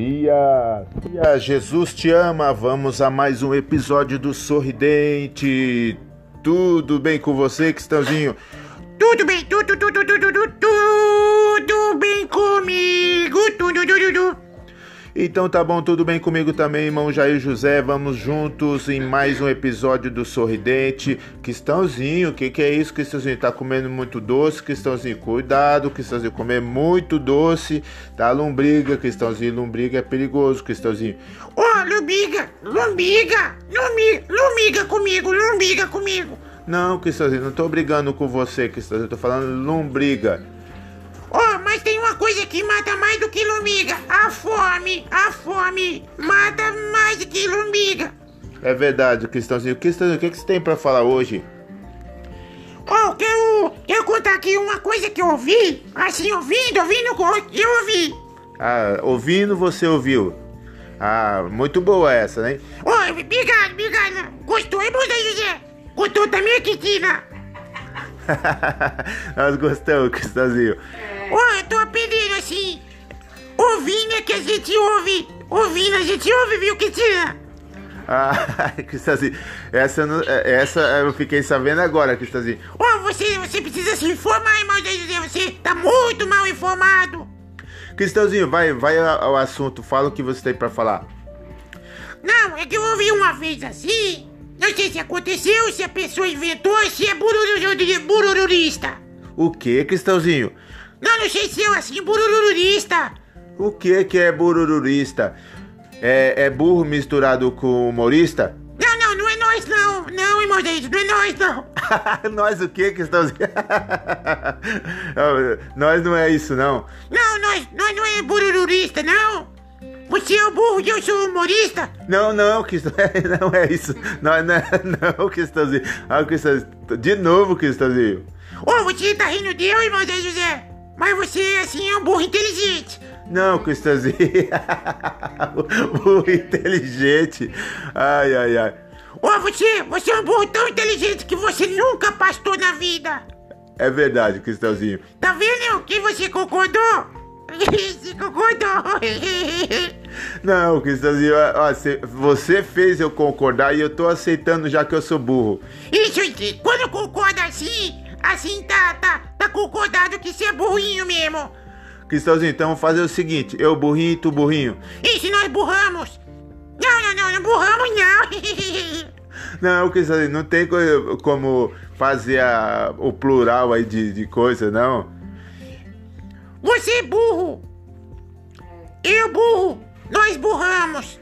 Sorria, Jesus te ama. Vamos a mais um episódio do Sorridente. Tudo bem com você, Cristãozinho? Tudo bem, tudo, tudo, tudo, tudo, tudo bem comigo, tudo, tudo, tudo. Então tá bom, tudo bem comigo também, irmão Jair José. Vamos juntos em mais um episódio do Sorridente. Cristãozinho, o que, que é isso, Cristãozinho? Tá comendo muito doce, Cristãozinho? Cuidado, Cristãozinho, comer muito doce. Tá lombriga, Cristãozinho. Lombriga é perigoso, Cristãozinho. Ô, oh, lombriga, lombriga, lombriga, lombriga comigo, lombriga comigo. Não, Cristãozinho, não tô brigando com você, Cristãozinho. Tô falando lombriga. Coisa que mata mais do que lombriga. A fome, a fome mata mais do que lombriga. É verdade, Cristãozinho. Cristãozinho, o que, que você tem pra falar hoje? Oh, quero, quero contar aqui uma coisa que eu ouvi. Assim, ouvindo, ouvindo, eu ouvi. Ah, ouvindo você ouviu. Ah, muito boa essa, né? Oh, obrigado, obrigado. Gostou, hein, José? Gostou também, Cristina? Nós gostamos, Cristãozinho. Ô, oh, eu tô apelido assim. Ouvindo é que a gente ouve. Ouvindo a gente ouve, viu, Cristina? Ah, Cristãozinho, essa, essa eu fiquei sabendo agora, Cristãozinho. Ô, oh, você, você precisa se informar, irmão José. Você tá muito mal informado. Cristãozinho, vai, vai ao assunto. Fala o que você tem pra falar. Não, é que eu ouvi uma vez assim. Não sei se aconteceu, se a pessoa inventou, se é burururista. O que, Cristãozinho? Não, não sei se é assim, burururista. O que que é burururista? É, é burro misturado com humorista? Não, não, não é nós não. Não, irmão gente, não é nós não. nós o que, Cristãozinho? nós não é isso não. Não, nós, nós não é burururista, não. Você é o burro e eu sou humorista? Não, não, Cristãozinho, não é isso. Não, não, não, Cristãozinho. Ah, Cristãozinho. De novo, Cristãozinho. Ô, oh, você tá rindo de eu, irmão Zé José? Mas você, assim, é um burro inteligente. Não, Cristãozinho. burro inteligente. Ai, ai, ai. Ô, oh, você, você é um burro tão inteligente que você nunca pastou na vida. É verdade, Cristãozinho. Tá vendo que você concordou? Você concordou? Não, Cristãozinho, ó, você fez eu concordar e eu tô aceitando já que eu sou burro. Isso, quando concorda assim, assim tá, tá, tá concordado que você é burrinho mesmo. Cristãozinho, então vamos fazer o seguinte, eu burrinho e tu burrinho. E se nós burramos? Não, não, não, não burramos não. Não, Cristãozinho, não tem como fazer a, o plural aí de, de coisa, não. Você é burro! Eu burro! Nós burramos!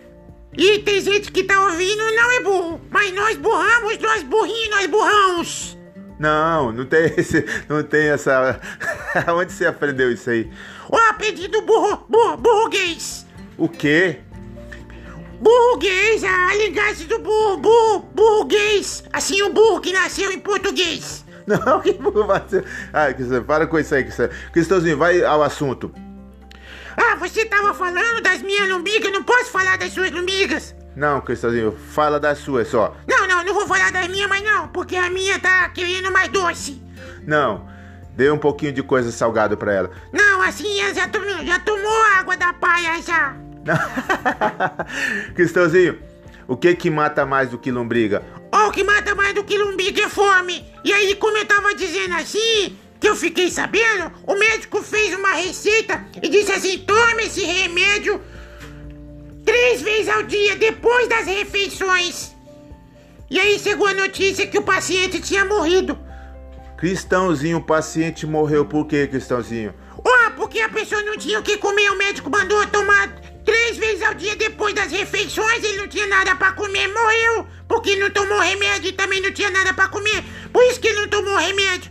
E tem gente que tá ouvindo não é burro, mas nós burramos, nós burrinhos, nós burramos! Não, não tem esse, não tem essa. Onde você aprendeu isso aí? Ó, oh, aprendi do burro, burro, burguês! O quê? Burguês, a linguagem do burro, burro, burguês! Assim o burro que nasceu em português! Não, que você. Ah, para com isso aí, Cristãozinho, vai ao assunto. Ah, você tava falando das minhas lombigas, não posso falar das suas lombigas. Não, Cristãozinho, fala das suas só. Não vou falar das minhas, mas não, porque a minha tá querendo mais doce. Não, dê um pouquinho de coisa salgada pra ela. Não, assim, ela já tomou, já tomou água da paia já. Cristãozinho, o que que mata mais do que lombriga? Oh, o que mata mais do que lombriga é fome. E aí, como eu tava dizendo assim, que eu fiquei sabendo, o médico fez uma receita e disse assim: tome esse remédio três vezes ao dia depois das refeições. E aí chegou a notícia que o paciente tinha morrido. Cristãozinho, o paciente morreu por quê, Cristãozinho? Oh, porque a pessoa não tinha o que comer, o médico mandou tomar Três vezes ao dia depois das refeições ele não tinha nada para comer, morreu porque não tomou remédio e também não tinha nada para comer. Por isso que ele não tomou remédio.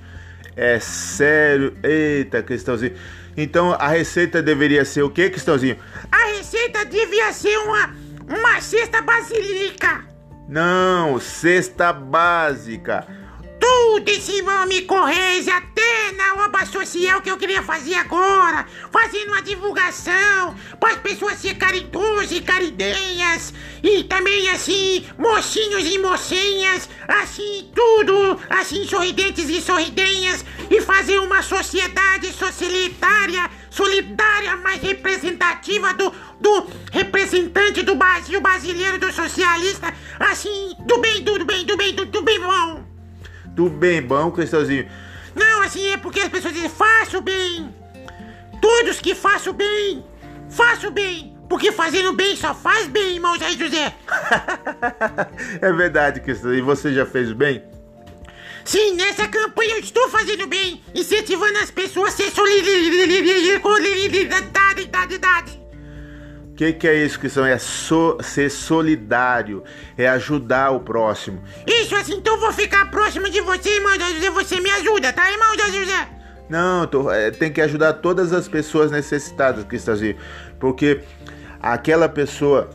É sério? Eita, Cristãozinho. Então a receita deveria ser o que, Cristãozinho? A receita devia ser uma uma cesta basílica. Não, cesta básica. Tudo esse nome correge até na obra social que eu queria fazer agora, fazendo uma divulgação para as pessoas serem caridosas e caridenhas, e também assim, mocinhos e mocinhas, assim, tudo, assim, sorridentes e sorridenhas, e fazer uma sociedade socialitária solidária, mais representativa do, do representante do Brasil brasileiro, do socialista, assim, do bem, do bem, do bem, do, do bem bom. Do bem bom, Cristãozinho. Não, assim, é porque as pessoas dizem, faço bem. Todos que faço bem, faço bem. Porque fazendo bem só faz bem, irmão Jair José. é verdade, Cristãozinho. E você já fez bem? Sim, nessa campanha eu estou fazendo bem, incentivando as pessoas a ser solidariedade. O que, que, é isso são? É so, ser solidário, é ajudar o próximo. Isso, assim, então vou ficar próximo de você, irmão José. Você me ajuda, tá, irmão José? Não, tô, é, tem que ajudar todas as pessoas necessitadas, Cristãozinho. Porque aquela pessoa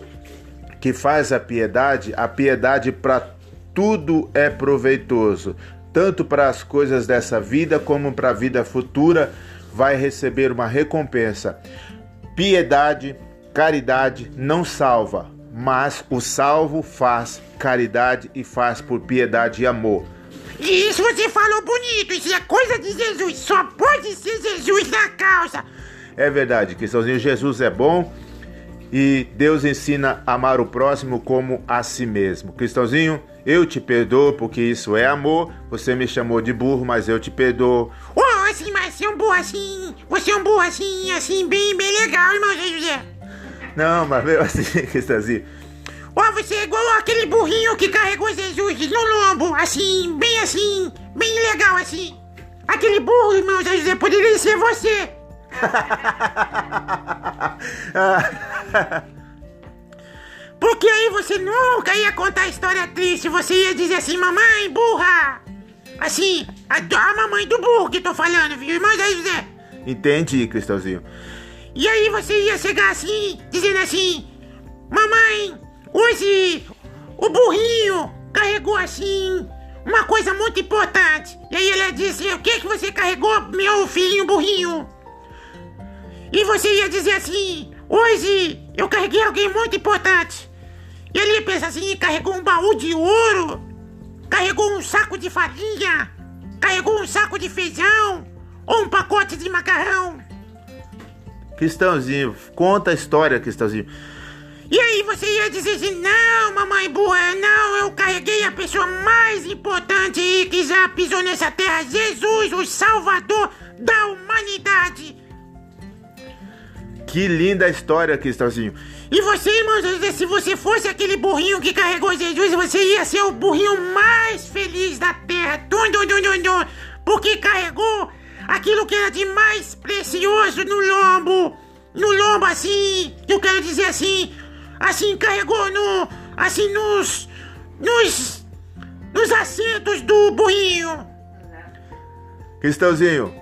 que faz a piedade, a piedade para tudo é proveitoso, tanto para as coisas dessa vida como para a vida futura, vai receber uma recompensa. Piedade, caridade não salva, mas o salvo faz caridade e faz por piedade e amor. Isso você falou bonito, isso é coisa de Jesus, só pode ser Jesus na causa. É verdade, Cristãozinho, Jesus é bom e Deus ensina a amar o próximo como a si mesmo. Cristãozinho, eu te perdoo porque isso é amor. Você me chamou de burro, mas eu te perdoo. Oh, assim, mas você é um burro assim. Você é um burro assim, assim, bem, bem legal, irmão José. Não, mas veio assim, Cristãozinho. Oh, você é igual aquele burrinho que carregou Jesus no lombo, assim, bem assim, bem legal assim. Aquele burro, irmão José, poderia ser você. Porque aí você nunca ia contar história triste, você ia dizer assim, mamãe burra! Assim, a, a mamãe do burro que tô falando, viu, irmão José? Entendi, Cristalzinho. E aí você ia chegar assim, dizendo assim, mamãe, hoje o burrinho carregou assim uma coisa muito importante. E aí ela disse, o que que você carregou, meu filhinho burrinho? E você ia dizer assim: Hoje eu carreguei alguém muito importante. E ele ia pensar assim: carregou um baú de ouro, carregou um saco de farinha, carregou um saco de feijão ou um pacote de macarrão. Cristãozinho, conta a história, Cristãozinho. E aí você ia dizer assim: Não, mamãe boa, não, eu carreguei a pessoa mais importante que já pisou nessa terra, Jesus, o Salvador da humanidade. Que linda história, Cristãozinho. E você, irmão se você fosse aquele burrinho que carregou Jesus, você ia ser o burrinho mais feliz da terra. Dum, dum, dum, dum, dum, porque carregou aquilo que era de mais precioso no lombo. No lombo, assim, eu quero dizer assim, assim, carregou no, assim, nos, nos, nos assentos do burrinho. Cristãozinho,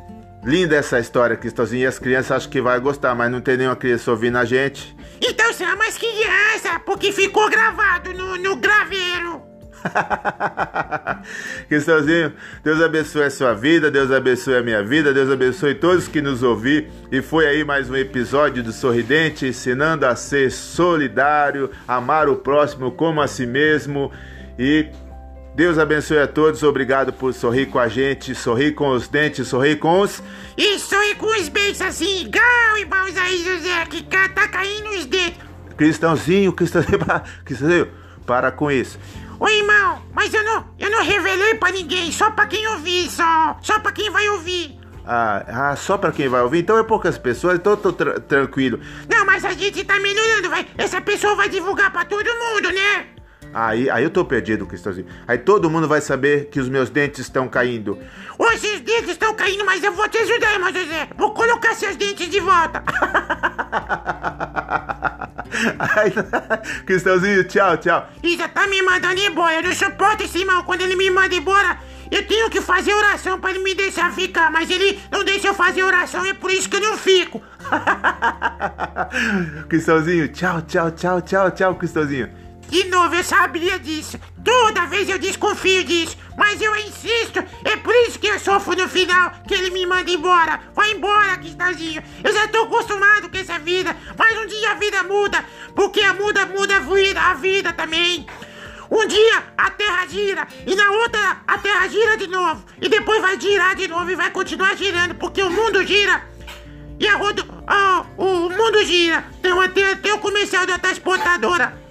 Linda essa história, Cristãozinho. E as crianças acham que vai gostar, mas não tem nenhuma criança ouvindo a gente. Então você é mais criança, porque ficou gravado no, no graveiro. Cristãozinho, Deus abençoe a sua vida, Deus abençoe a minha vida, Deus abençoe todos que nos ouviram. E foi aí mais um episódio do Sorridente, ensinando a ser solidário, amar o próximo como a si mesmo e Deus abençoe a todos, obrigado por sorrir com a gente, sorrir com os dentes, sorrir com os. E sorrir com os beijos assim, igual irmãos aí, José, que tá caindo os dentes. Cristãozinho, cristãozinho, cristãozinho, para com isso. Oi, irmão, mas eu não, eu não revelei pra ninguém, só pra quem ouvir, só, só pra quem vai ouvir. Ah, ah, só pra quem vai ouvir? Então é poucas pessoas, então tô tra tranquilo. Não, mas a gente tá melhorando, vai. Essa pessoa vai divulgar pra todo mundo, né? Aí, aí eu tô perdido, Cristãozinho. Aí todo mundo vai saber que os meus dentes estão caindo. Os seus dentes estão caindo, mas eu vou te ajudar, irmão José. Vou colocar seus dentes de volta. Ai, Cristãozinho, tchau, tchau. E já tá me mandando embora. Eu não suporto esse irmão. Quando ele me manda embora, eu tenho que fazer oração para ele me deixar ficar. Mas ele não deixa eu fazer oração, é por isso que eu não fico. Cristãozinho, tchau, tchau, tchau, tchau, tchau, Cristãozinho. De novo, eu sabia disso. Toda vez eu desconfio disso. Mas eu insisto. É por isso que eu sofro no final. Que ele me manda embora. Vai embora, Cristãozinho. Eu já tô acostumado com essa vida. Mas um dia a vida muda. Porque a muda muda a vida, a vida também. Um dia a Terra gira e na outra a Terra gira de novo. E depois vai girar de novo e vai continuar girando. Porque o mundo gira. e a roda, ah, o mundo gira. Tem até, até o comercial da transportadora.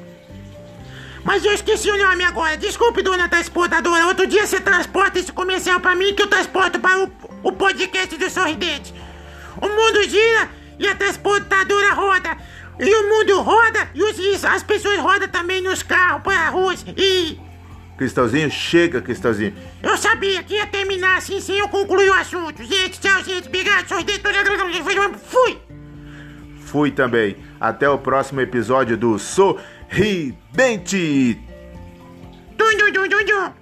Mas eu esqueci o nome agora. Desculpe, dona transportadora. Outro dia você transporta esse comercial pra mim que eu transporto para o, o podcast do Sorridente. O mundo gira e a transportadora roda. E o mundo roda e os, as pessoas rodam também nos carros para ruas. E. Cristãozinho, chega, Cristãozinho. Eu sabia que ia terminar assim sem eu concluir o assunto. Gente, tchau, gente. Obrigado, Sorridente. Fui! Fui também. Até o próximo episódio do Sorridente. Dum, dum, dum, dum, dum.